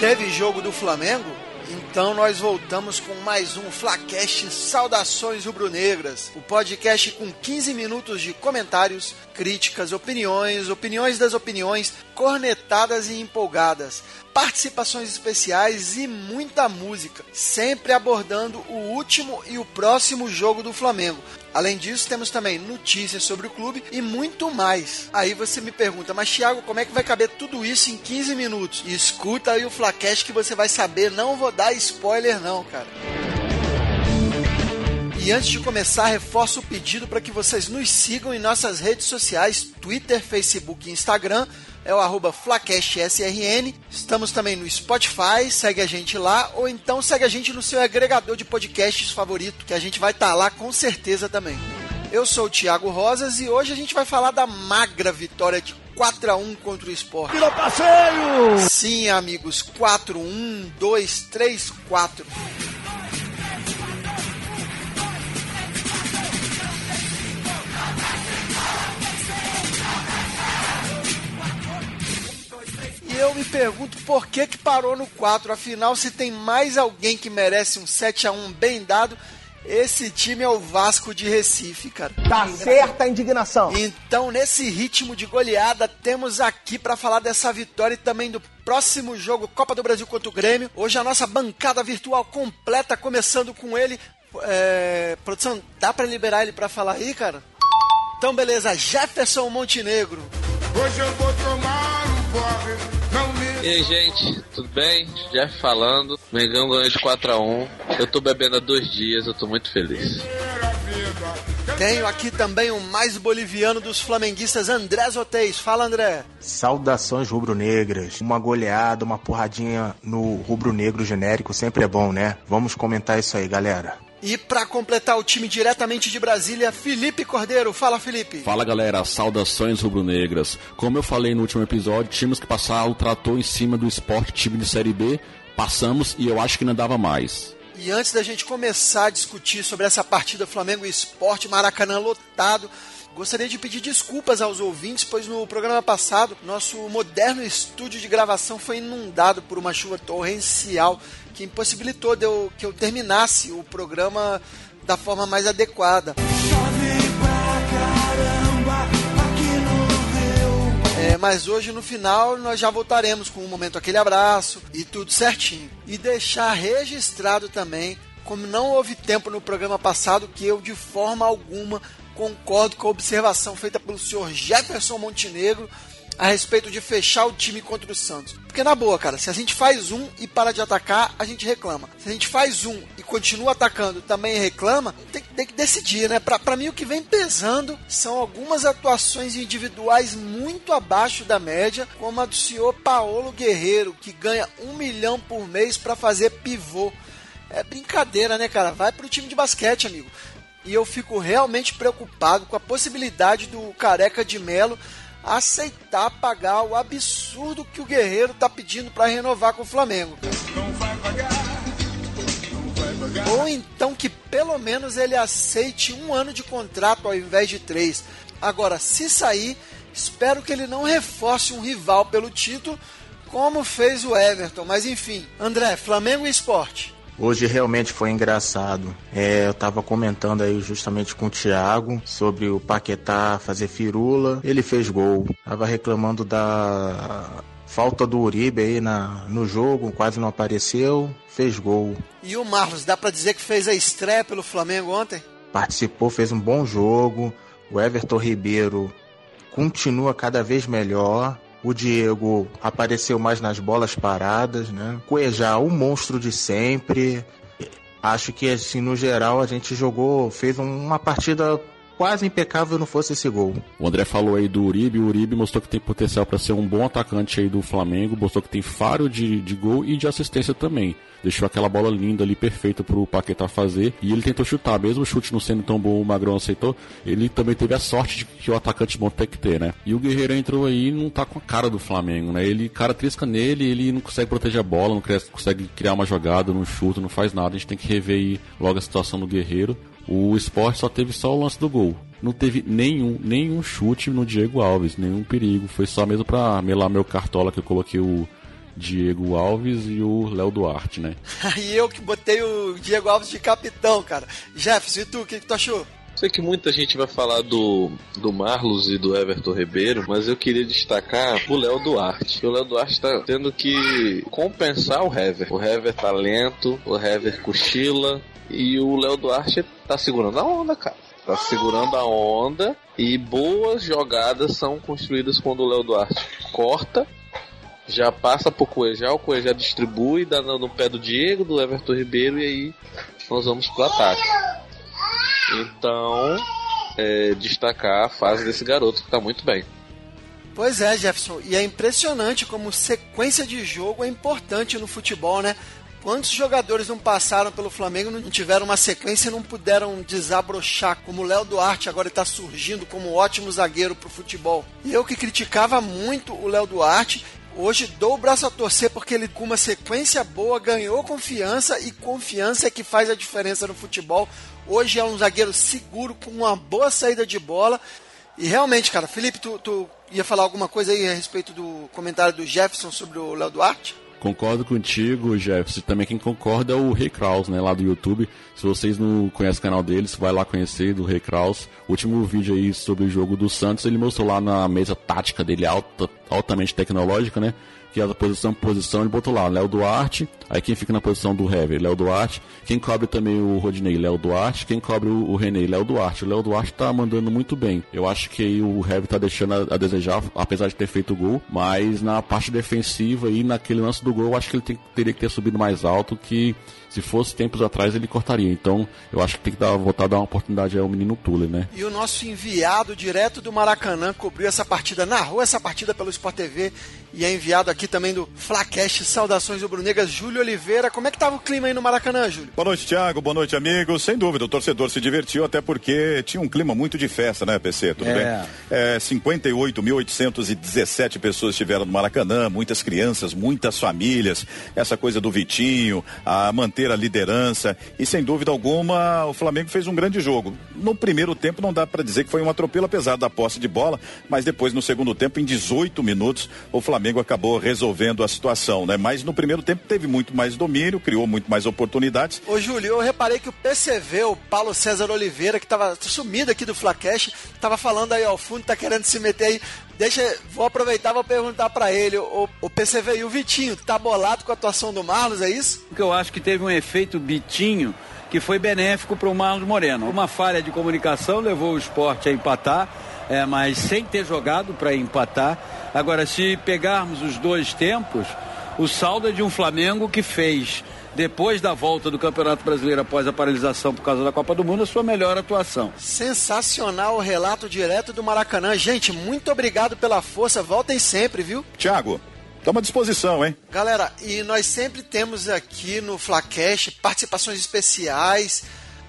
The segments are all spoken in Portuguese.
Teve jogo do Flamengo? Então nós voltamos com mais um Flacast Saudações Rubro-Negras, o podcast com 15 minutos de comentários, críticas, opiniões, opiniões das opiniões, cornetadas e empolgadas, participações especiais e muita música, sempre abordando o último e o próximo jogo do Flamengo. Além disso, temos também notícias sobre o clube e muito mais. Aí você me pergunta, mas Thiago, como é que vai caber tudo isso em 15 minutos? Escuta aí o Flacast que você vai saber, não vou dar spoiler não, cara. E antes de começar, reforço o pedido para que vocês nos sigam em nossas redes sociais, Twitter, Facebook e Instagram, é o arroba FlacastSRN. Estamos também no Spotify, segue a gente lá, ou então segue a gente no seu agregador de podcasts favorito, que a gente vai estar tá lá com certeza também. Eu sou o Thiago Rosas e hoje a gente vai falar da magra vitória de 4 a 1 contra o Sport. Virou passeio! Sim, amigos, 4 1 2 3 4. Eu me pergunto por que que parou no 4, afinal se tem mais alguém que merece um 7 a 1 bem dado, esse time é o Vasco de Recife, cara. Tá certa a indignação. Então, nesse ritmo de goleada, temos aqui para falar dessa vitória e também do próximo jogo Copa do Brasil contra o Grêmio. Hoje a nossa bancada virtual completa, começando com ele. É... Produção, dá para liberar ele para falar aí, cara? Então, beleza. Jefferson Montenegro. Hoje eu vou tomar um porre. E aí, gente, tudo bem? Jeff falando. Mengão ganhou de 4x1. Eu tô bebendo há dois dias, eu tô muito feliz. Tenho aqui também o mais boliviano dos flamenguistas, André Zoteis. Fala, André. Saudações rubro-negras. Uma goleada, uma porradinha no rubro-negro genérico sempre é bom, né? Vamos comentar isso aí, galera. E para completar o time diretamente de Brasília, Felipe Cordeiro. Fala, Felipe. Fala, galera. Saudações rubro-negras. Como eu falei no último episódio, tínhamos que passar o trator em cima do esporte time de Série B. Passamos e eu acho que não dava mais. E antes da gente começar a discutir sobre essa partida Flamengo e Esporte, Maracanã lotado, Gostaria de pedir desculpas aos ouvintes, pois no programa passado nosso moderno estúdio de gravação foi inundado por uma chuva torrencial que impossibilitou de eu, que eu terminasse o programa da forma mais adequada. É, mas hoje no final nós já voltaremos com um momento aquele abraço e tudo certinho. E deixar registrado também, como não houve tempo no programa passado, que eu de forma alguma concordo com a observação feita pelo senhor Jefferson Montenegro a respeito de fechar o time contra o Santos. Porque na boa, cara, se a gente faz um e para de atacar, a gente reclama. Se a gente faz um e continua atacando também reclama, tem, tem que decidir, né? Pra, pra mim o que vem pesando são algumas atuações individuais muito abaixo da média, como a do senhor Paulo Guerreiro, que ganha um milhão por mês para fazer pivô. É brincadeira, né, cara? Vai pro time de basquete, amigo e eu fico realmente preocupado com a possibilidade do Careca de Melo aceitar pagar o absurdo que o Guerreiro está pedindo para renovar com o Flamengo. Ou então que pelo menos ele aceite um ano de contrato ao invés de três. Agora, se sair, espero que ele não reforce um rival pelo título, como fez o Everton. Mas enfim, André, Flamengo e Esporte. Hoje realmente foi engraçado. É, eu tava comentando aí justamente com o Thiago sobre o Paquetá fazer firula. Ele fez gol. Tava reclamando da falta do Uribe aí na, no jogo, quase não apareceu. Fez gol. E o Marlos, dá para dizer que fez a estreia pelo Flamengo ontem? Participou, fez um bom jogo. O Everton Ribeiro continua cada vez melhor. O Diego apareceu mais nas bolas paradas, né? Cuejá, o monstro de sempre. Acho que, assim, no geral, a gente jogou, fez uma partida quase impecável não fosse esse gol. O André falou aí do Uribe, o Uribe mostrou que tem potencial para ser um bom atacante aí do Flamengo, mostrou que tem faro de, de gol e de assistência também. Deixou aquela bola linda ali, perfeita pro Paquetá fazer, e ele tentou chutar, mesmo o chute não sendo tão bom, o Magrão aceitou, ele também teve a sorte de que o atacante bom tem que ter, né? E o Guerreiro entrou aí e não tá com a cara do Flamengo, né? Ele, cara, trisca nele, ele não consegue proteger a bola, não consegue criar uma jogada, não chuta, não faz nada, a gente tem que rever aí logo a situação do Guerreiro. O esporte só teve só o lance do gol. Não teve nenhum, nenhum chute no Diego Alves, nenhum perigo. Foi só mesmo pra melar meu cartola que eu coloquei o Diego Alves e o Léo Duarte, né? e eu que botei o Diego Alves de capitão, cara. Jefferson, e tu, o que, que tu achou? Sei que muita gente vai falar do, do Marlos e do Everton Ribeiro, mas eu queria destacar o Léo Duarte. O Léo Duarte está tendo que compensar o Hever. O Hever tá lento, o Hever cochila e o Léo Duarte tá segurando a onda, cara. Tá segurando a onda e boas jogadas são construídas quando o Léo Duarte corta já passa pro Cuejá, o Cuejá distribui, dá no pé do Diego, do Everton Ribeiro e aí nós vamos pro ataque. Então, é, destacar a fase desse garoto que tá muito bem. Pois é, Jefferson, e é impressionante como sequência de jogo é importante no futebol, né? Quantos jogadores não passaram pelo Flamengo, não tiveram uma sequência e não puderam desabrochar, como o Léo Duarte agora está surgindo como ótimo zagueiro para o futebol. E eu que criticava muito o Léo Duarte, Hoje dou o braço a torcer porque ele, com uma sequência boa, ganhou confiança e confiança é que faz a diferença no futebol. Hoje é um zagueiro seguro, com uma boa saída de bola. E realmente, cara, Felipe, tu, tu ia falar alguma coisa aí a respeito do comentário do Jefferson sobre o Léo Duarte? Concordo contigo, Jefferson. Também quem concorda é o Rei Kraus, né, lá do YouTube. Se vocês não conhecem o canal deles, vai lá conhecer do Rei Kraus. Último vídeo aí sobre o jogo do Santos, ele mostrou lá na mesa tática dele, alta, altamente tecnológica, né? Que é a posição posição, ele botou lá Léo Duarte, aí quem fica na posição do Hever, Léo Duarte, quem cobre também o Rodinei, Léo Duarte, quem cobre o, o René, Léo Duarte. O Léo Duarte tá mandando muito bem. Eu acho que aí o Hever tá deixando a, a, desejar, apesar de ter feito o gol, mas na parte defensiva e naquele lance do gol, eu acho que ele tem, teria que ter subido mais alto que se fosse tempos atrás, ele cortaria. Então, eu acho que tem que dar, voltar a dar uma oportunidade ao menino Tule, né? E o nosso enviado direto do Maracanã cobriu essa partida, narrou essa partida pelo Sport TV e é enviado aqui também do Flacast. Saudações rubro-negras, Júlio Oliveira. Como é que tava o clima aí no Maracanã, Júlio? Boa noite, Thiago. Boa noite, amigos. Sem dúvida, o torcedor se divertiu até porque tinha um clima muito de festa, né, PC? Tudo é. bem? É, 58.817 pessoas estiveram no Maracanã, muitas crianças, muitas famílias. Essa coisa do Vitinho, a manter manter a liderança e sem dúvida alguma o Flamengo fez um grande jogo. No primeiro tempo não dá para dizer que foi um atropelo apesar da posse de bola, mas depois no segundo tempo em 18 minutos o Flamengo acabou resolvendo a situação, né? Mas no primeiro tempo teve muito mais domínio, criou muito mais oportunidades. Ô Júlio, eu reparei que o PCV, o Paulo César Oliveira, que estava sumido aqui do Flacash, estava falando aí ao fundo, tá querendo se meter aí Deixa, vou aproveitar vou perguntar para ele, o, o PCV e o Vitinho, tá bolado com a atuação do Marlos, é isso? Eu acho que teve um efeito Bitinho que foi benéfico para o Marlos Moreno. Uma falha de comunicação levou o esporte a empatar, é, mas sem ter jogado para empatar. Agora, se pegarmos os dois tempos, o saldo é de um Flamengo que fez depois da volta do Campeonato Brasileiro após a paralisação por causa da Copa do Mundo, a sua melhor atuação. Sensacional o relato direto do Maracanã. Gente, muito obrigado pela força. Voltem sempre, viu? Tiago, Estamos à disposição, hein? Galera, e nós sempre temos aqui no Flacash participações especiais.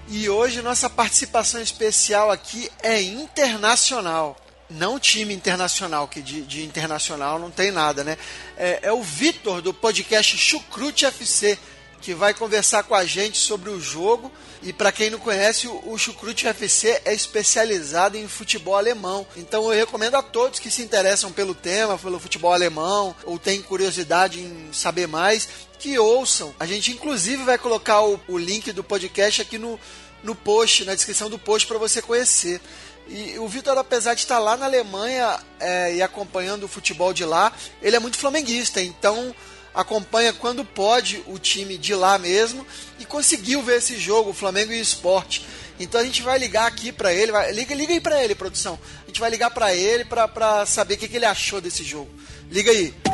E hoje nossa participação especial aqui é internacional. Não time internacional, que de, de internacional não tem nada, né? É, é o Vitor do podcast Chucrute FC que vai conversar com a gente sobre o jogo. E para quem não conhece, o Chucrute FC é especializado em futebol alemão. Então eu recomendo a todos que se interessam pelo tema, pelo futebol alemão, ou têm curiosidade em saber mais, que ouçam. A gente inclusive vai colocar o, o link do podcast aqui no, no post, na descrição do post para você conhecer. E o Vitor, apesar de estar lá na Alemanha é, e acompanhando o futebol de lá, ele é muito flamenguista. Então acompanha quando pode o time de lá mesmo e conseguiu ver esse jogo, Flamengo e Esporte. Então a gente vai ligar aqui para ele, vai, liga, liga aí para ele, produção. A gente vai ligar para ele para saber o que, que ele achou desse jogo. Liga aí.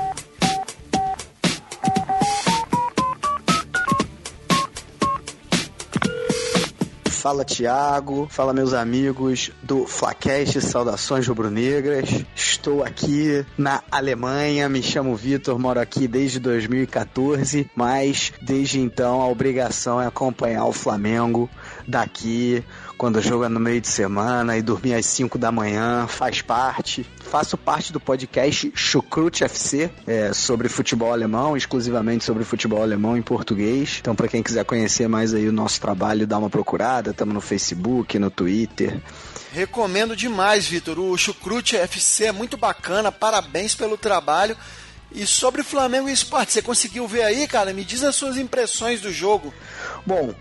Fala Tiago, fala meus amigos do Flacast, saudações rubro-negras. Estou aqui na Alemanha, me chamo Vitor, moro aqui desde 2014, mas desde então a obrigação é acompanhar o Flamengo daqui quando joga no meio de semana e dormir às 5 da manhã, faz parte. Faço parte do podcast Chucrute FC, é, sobre futebol alemão, exclusivamente sobre futebol alemão em português. Então, para quem quiser conhecer mais aí o nosso trabalho, dá uma procurada. Estamos no Facebook, no Twitter. Recomendo demais, Vitor. O Chucrute FC é muito bacana, parabéns pelo trabalho. E sobre Flamengo e Sport, você conseguiu ver aí, cara? Me diz as suas impressões do jogo. Bom,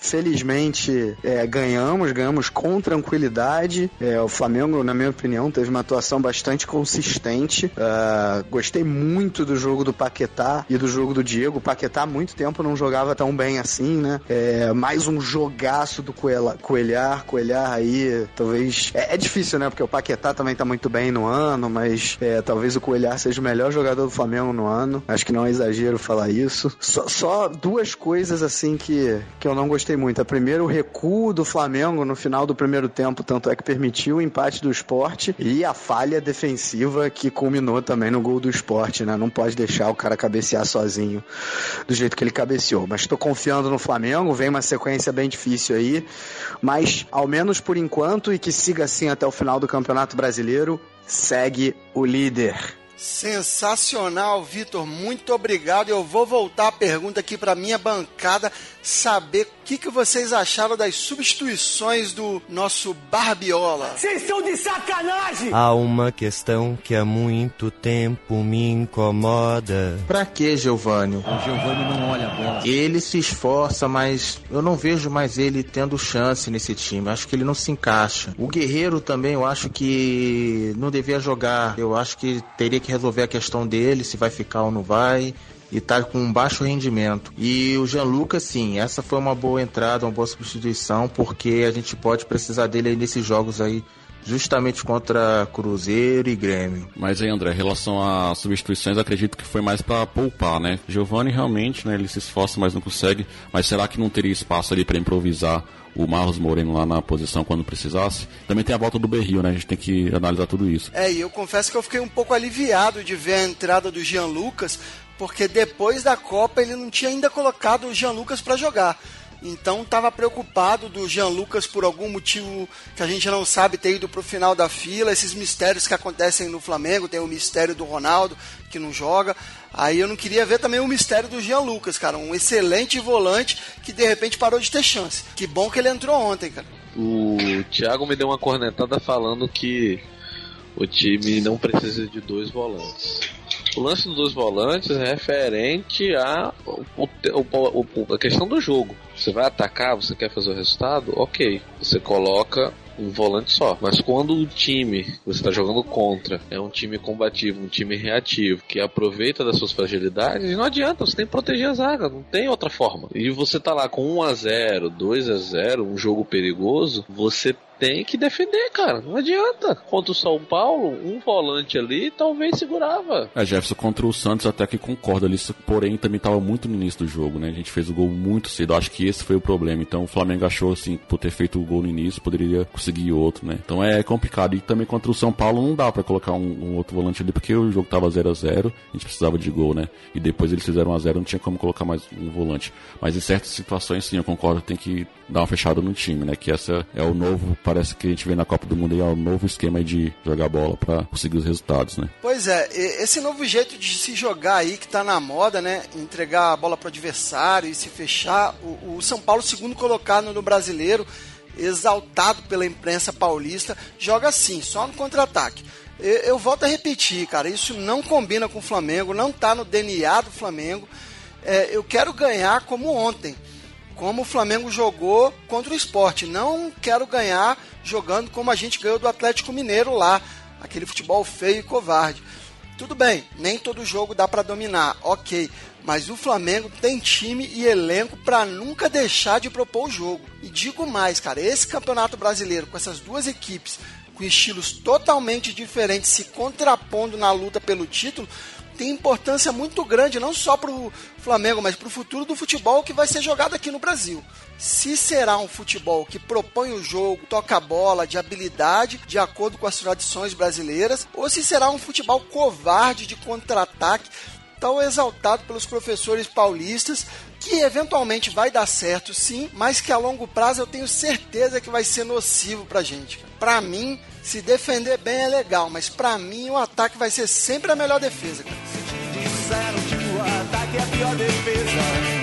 Felizmente é, ganhamos, ganhamos com tranquilidade. É, o Flamengo, na minha opinião, teve uma atuação bastante consistente. Uh, gostei muito do jogo do Paquetá e do jogo do Diego. O Paquetá há muito tempo não jogava tão bem assim, né? É, mais um jogaço do Coelha, Coelhar. Coelhar aí, talvez. É, é, difícil, né? Porque o Paquetá também tá muito bem no ano, mas é, talvez o Coelhar seja o melhor jogador do Flamengo no ano. Acho que não é exagero falar isso. Só, só duas coisas assim que, que eu não gostei gostei muito. A primeira, o recuo do Flamengo no final do primeiro tempo, tanto é que permitiu o empate do esporte e a falha defensiva que culminou também no gol do esporte, né? Não pode deixar o cara cabecear sozinho do jeito que ele cabeceou. Mas estou confiando no Flamengo, vem uma sequência bem difícil aí, mas ao menos por enquanto e que siga assim até o final do Campeonato Brasileiro, segue o líder. Sensacional, Vitor. Muito obrigado. Eu vou voltar a pergunta aqui para minha bancada, saber o que, que vocês acharam das substituições do nosso Barbiola. Vocês estão de sacanagem! Há uma questão que há muito tempo me incomoda. Pra que, Giovanni? O Giovanni não olha a bola. Ele se esforça, mas eu não vejo mais ele tendo chance nesse time. Acho que ele não se encaixa. O Guerreiro também, eu acho que não devia jogar. Eu acho que teria que resolver a questão dele, se vai ficar ou não vai e tá com um baixo rendimento. E o Jean Lucas, sim, essa foi uma boa entrada, uma boa substituição, porque a gente pode precisar dele aí nesses jogos aí, justamente contra Cruzeiro e Grêmio. Mas aí, André, em relação às substituições, acredito que foi mais para poupar, né? Giovanni realmente, né, ele se esforça, mas não consegue. Mas será que não teria espaço ali para improvisar o Marlos Moreno lá na posição quando precisasse. Também tem a volta do Berrio, né? A gente tem que analisar tudo isso. É, e eu confesso que eu fiquei um pouco aliviado de ver a entrada do Jean Lucas, porque depois da Copa ele não tinha ainda colocado o Jean Lucas para jogar. Então estava preocupado do Jean Lucas por algum motivo que a gente não sabe ter ido para o final da fila, esses mistérios que acontecem no Flamengo, tem o mistério do Ronaldo que não joga. Aí eu não queria ver também o mistério do Jean Lucas, cara, um excelente volante que de repente parou de ter chance. Que bom que ele entrou ontem, cara. O Thiago me deu uma cornetada falando que o time não precisa de dois volantes. O lance dos dois volantes é referente a, a questão do jogo. Você vai atacar, você quer fazer o resultado? Ok. Você coloca um volante só. Mas quando o time que você está jogando contra é um time combativo, um time reativo, que aproveita das suas fragilidades, não adianta, você tem que proteger a zaga, não tem outra forma. E você tá lá com 1 a 0 2 a 0 um jogo perigoso, você tem que defender, cara. Não adianta. Contra o São Paulo, um volante ali talvez segurava. É, Jefferson contra o Santos até que concorda ali, porém também estava muito no início do jogo, né? A gente fez o gol muito cedo. Acho que esse foi o problema. Então o Flamengo achou assim, por ter feito o gol no início, poderia conseguir outro, né? Então é complicado. E também contra o São Paulo não dá para colocar um, um, outro volante ali, porque o jogo tava 0 a 0 a gente precisava de gol, né? E depois eles fizeram 1 a 0 não tinha como colocar mais um volante. Mas em certas situações, sim, eu concordo, tem que dar uma fechada no time, né? Que essa é o novo, parece que a gente vê na Copa do Mundo aí, é o novo esquema de jogar bola para conseguir os resultados, né? Pois é, esse novo jeito de se jogar aí que tá na moda, né? Entregar a bola pro adversário e se fechar. O, o São Paulo, segundo colocado no brasileiro, exaltado pela imprensa paulista, joga assim, só no contra-ataque. Eu, eu volto a repetir, cara, isso não combina com o Flamengo, não tá no DNA do Flamengo. É, eu quero ganhar como ontem como o Flamengo jogou contra o esporte. Não quero ganhar jogando como a gente ganhou do Atlético Mineiro lá, aquele futebol feio e covarde. Tudo bem, nem todo jogo dá para dominar, ok, mas o Flamengo tem time e elenco para nunca deixar de propor o jogo. E digo mais, cara, esse campeonato brasileiro com essas duas equipes com estilos totalmente diferentes se contrapondo na luta pelo título tem importância muito grande, não só para o Flamengo, mas para o futuro do futebol que vai ser jogado aqui no Brasil. Se será um futebol que propõe o jogo, toca a bola, de habilidade, de acordo com as tradições brasileiras, ou se será um futebol covarde de contra-ataque, tão exaltado pelos professores paulistas, que eventualmente vai dar certo sim, mas que a longo prazo eu tenho certeza que vai ser nocivo pra gente. Para mim, se defender bem é legal, mas para mim o ataque vai ser sempre a melhor defesa. Cara. Disseram que o ataque é a pior defesa.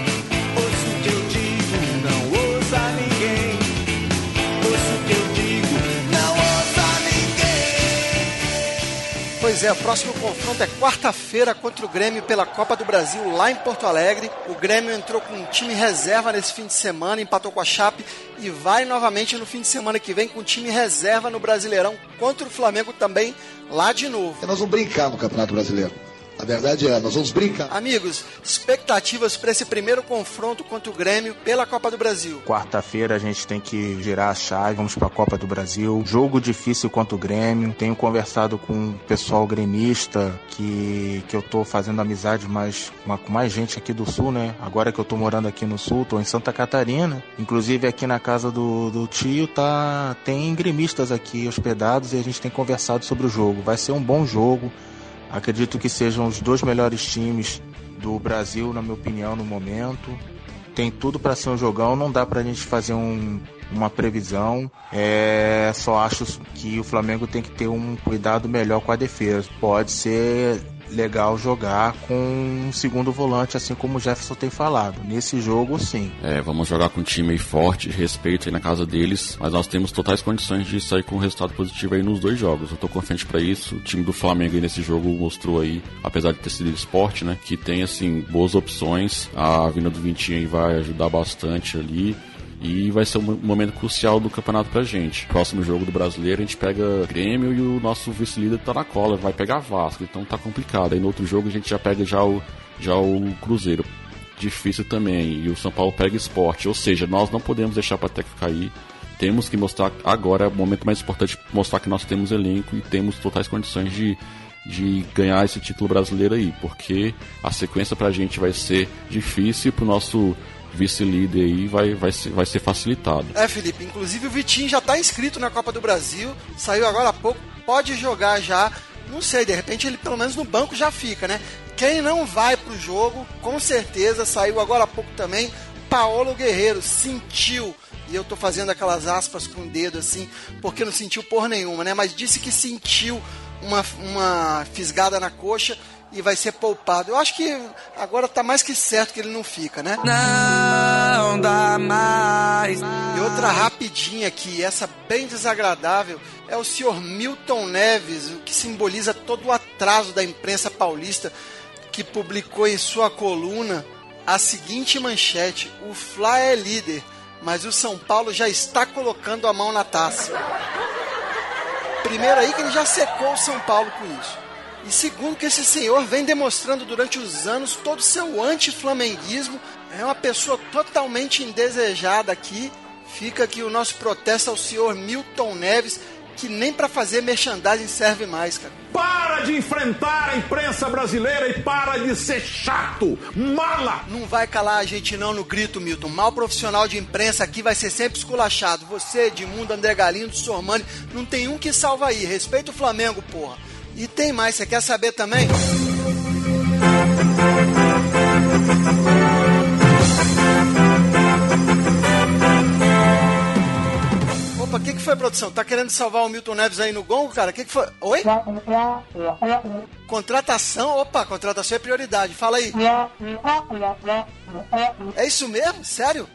Pois é, o próximo confronto é quarta-feira contra o Grêmio pela Copa do Brasil lá em Porto Alegre. O Grêmio entrou com um time reserva nesse fim de semana, empatou com a Chape e vai novamente no fim de semana que vem com um time reserva no Brasileirão contra o Flamengo também lá de novo. Nós vamos brincar no Campeonato Brasileiro. A verdade é, nós vamos brincar. Amigos, expectativas para esse primeiro confronto contra o Grêmio pela Copa do Brasil. Quarta-feira a gente tem que girar a chave, vamos para a Copa do Brasil. Jogo difícil contra o Grêmio. Tenho conversado com o pessoal gremista que, que eu tô fazendo amizade mais, com mais gente aqui do Sul, né? Agora que eu tô morando aqui no Sul, tô em Santa Catarina. Inclusive aqui na casa do, do tio tá tem gremistas aqui hospedados e a gente tem conversado sobre o jogo. Vai ser um bom jogo. Acredito que sejam os dois melhores times do Brasil, na minha opinião, no momento. Tem tudo para ser um jogão, não dá para a gente fazer um, uma previsão. É, só acho que o Flamengo tem que ter um cuidado melhor com a defesa. Pode ser legal jogar com um segundo volante, assim como o Jefferson tem falado. Nesse jogo, sim. É, vamos jogar com um time forte, respeito aí na casa deles, mas nós temos totais condições de sair com um resultado positivo aí nos dois jogos. Eu tô confiante para isso. O time do Flamengo aí nesse jogo mostrou aí, apesar de ter sido esporte, né, que tem assim boas opções. A vinda do Vintinho aí vai ajudar bastante ali e vai ser um momento crucial do campeonato pra gente. Próximo jogo do brasileiro a gente pega Grêmio e o nosso vice-líder tá na cola, vai pegar Vasco, então tá complicado. Aí no outro jogo a gente já pega já o, já o Cruzeiro. Difícil também. E o São Paulo pega esporte. Ou seja, nós não podemos deixar pra Tec cair. Temos que mostrar agora, é o momento mais importante, mostrar que nós temos elenco e temos totais condições de, de ganhar esse título brasileiro aí, porque a sequência pra gente vai ser difícil pro nosso vice-líder aí vai, vai, ser, vai ser facilitado. É, Felipe, inclusive o Vitinho já está inscrito na Copa do Brasil, saiu agora há pouco, pode jogar já. Não sei, de repente ele pelo menos no banco já fica, né? Quem não vai pro jogo, com certeza, saiu agora há pouco também, Paulo Guerreiro, sentiu e eu tô fazendo aquelas aspas com o dedo assim, porque não sentiu porra nenhuma, né? Mas disse que sentiu uma, uma fisgada na coxa e vai ser poupado. Eu acho que agora tá mais que certo que ele não fica, né? Não dá mais. E outra rapidinha aqui, essa bem desagradável, é o senhor Milton Neves, o que simboliza todo o atraso da imprensa paulista, que publicou em sua coluna a seguinte manchete: O Fla é líder, mas o São Paulo já está colocando a mão na taça. Primeiro aí que ele já secou o São Paulo com isso. E segundo que esse senhor vem demonstrando durante os anos todo o seu anti-flamenguismo, é uma pessoa totalmente indesejada aqui. Fica aqui o nosso protesto ao senhor Milton Neves, que nem para fazer merchandising serve mais, cara. Para de enfrentar a imprensa brasileira e para de ser chato, mala! Não vai calar a gente não no grito, Milton. Mal profissional de imprensa aqui vai ser sempre esculachado. Você, Edmundo, André Galindo, Sormani, não tem um que salva aí. Respeita o Flamengo, porra. E tem mais, você quer saber também? Opa, o que, que foi, produção? Tá querendo salvar o Milton Neves aí no gongo, cara? O que, que foi? Oi? Contratação? Opa, contratação é prioridade. Fala aí. É isso mesmo? Sério?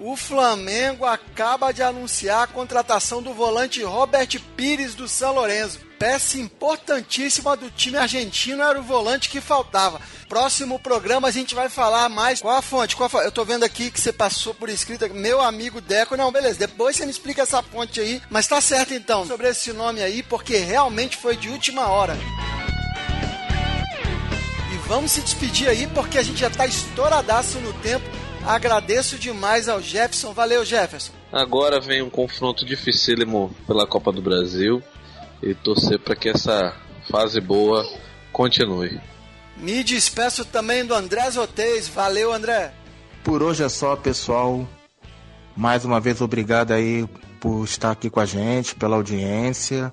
O Flamengo acaba de anunciar a contratação do volante Robert Pires do São Lourenço peça importantíssima do time argentino era o volante que faltava. Próximo programa a gente vai falar mais. Qual a fonte? Qual a fonte? Eu tô vendo aqui que você passou por escrito. Meu amigo Deco. Não, beleza. Depois você me explica essa fonte aí. Mas tá certo então sobre esse nome aí, porque realmente foi de última hora. E vamos se despedir aí, porque a gente já tá estouradaço no tempo. Agradeço demais ao Jefferson. Valeu, Jefferson. Agora vem um confronto dificílimo pela Copa do Brasil e torcer para que essa fase boa continue. Me despeço também do André Zotez. Valeu, André. Por hoje é só, pessoal. Mais uma vez, obrigado aí por estar aqui com a gente, pela audiência.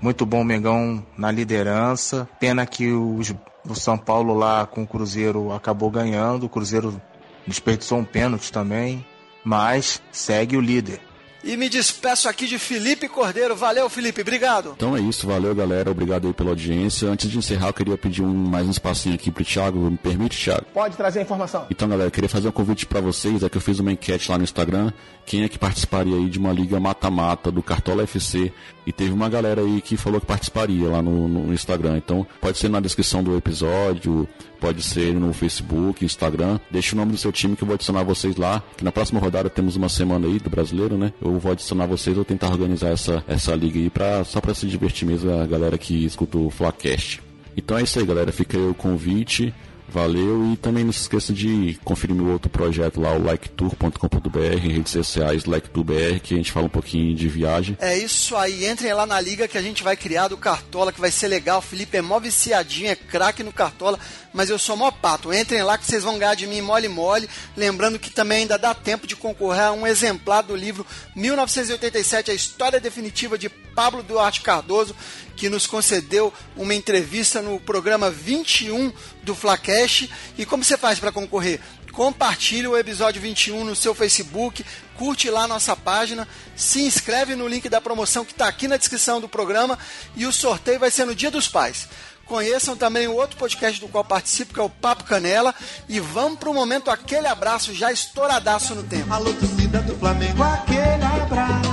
Muito bom Mengão na liderança. Pena que os, o São Paulo lá com o Cruzeiro acabou ganhando. O Cruzeiro desperdiçou um pênalti também. Mas segue o líder. E me despeço aqui de Felipe Cordeiro. Valeu, Felipe. Obrigado. Então é isso, valeu galera, obrigado aí pela audiência. Antes de encerrar, eu queria pedir um, mais um espacinho aqui pro Thiago. Me permite, Thiago? Pode trazer a informação. Então, galera, eu queria fazer um convite para vocês. É que eu fiz uma enquete lá no Instagram. Quem é que participaria aí de uma liga mata-mata do Cartola FC? E teve uma galera aí que falou que participaria lá no, no Instagram. Então, pode ser na descrição do episódio, pode ser no Facebook, Instagram. Deixe o nome do seu time que eu vou adicionar vocês lá. Que na próxima rodada temos uma semana aí do brasileiro, né? Eu vou adicionar vocês, vou tentar organizar essa, essa liga aí pra, só pra se divertir mesmo a galera que escuta o Flacast. Então é isso aí, galera. Fica aí o convite. Valeu e também não se esqueça de conferir meu outro projeto lá, o liketour.com.br, redes sociais LikeTourBR, que a gente fala um pouquinho de viagem. É isso aí, entrem lá na liga que a gente vai criar do Cartola, que vai ser legal. O Felipe é mó viciadinho, é craque no Cartola, mas eu sou mó pato. Entrem lá que vocês vão ganhar de mim mole mole. Lembrando que também ainda dá tempo de concorrer a um exemplar do livro 1987, A História Definitiva de Pablo Duarte Cardoso, que nos concedeu uma entrevista no programa 21 do Flacast. E como você faz para concorrer? Compartilhe o episódio 21 no seu Facebook, curte lá nossa página, se inscreve no link da promoção que está aqui na descrição do programa e o sorteio vai ser no Dia dos Pais. Conheçam também o outro podcast do qual participo, que é o Papo Canela. E vamos para o momento aquele abraço já estouradaço no tempo. Alô, torcida do Flamengo, aquele abraço.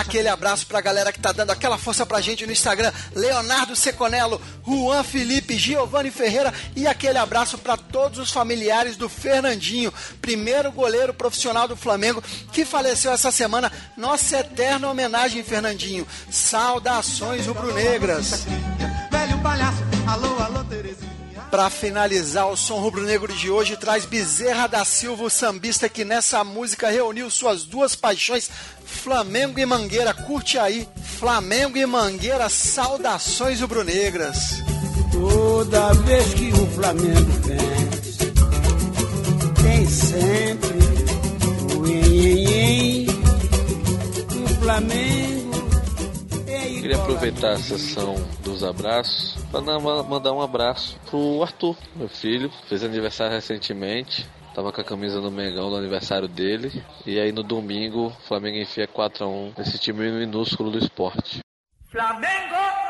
Aquele abraço pra galera que tá dando aquela força pra gente no Instagram, Leonardo Seconello, Juan Felipe, Giovanni Ferreira e aquele abraço para todos os familiares do Fernandinho, primeiro goleiro profissional do Flamengo, que faleceu essa semana. Nossa eterna homenagem, Fernandinho. Saudações rubro-negras. Velho palhaço, alô, alô. Para finalizar, o som rubro-negro de hoje traz Bezerra da Silva, o sambista que nessa música reuniu suas duas paixões, Flamengo e Mangueira. Curte aí, Flamengo e Mangueira, saudações rubro-negras. Toda vez que o Flamengo vence, tem sempre o em, O Flamengo é igual Queria aproveitar a sessão dos abraços para mandar um abraço pro Arthur, meu filho, fez aniversário recentemente. Tava com a camisa do Mengão no aniversário dele. E aí no domingo, Flamengo enfia 4x1 nesse time minúsculo do esporte. Flamengo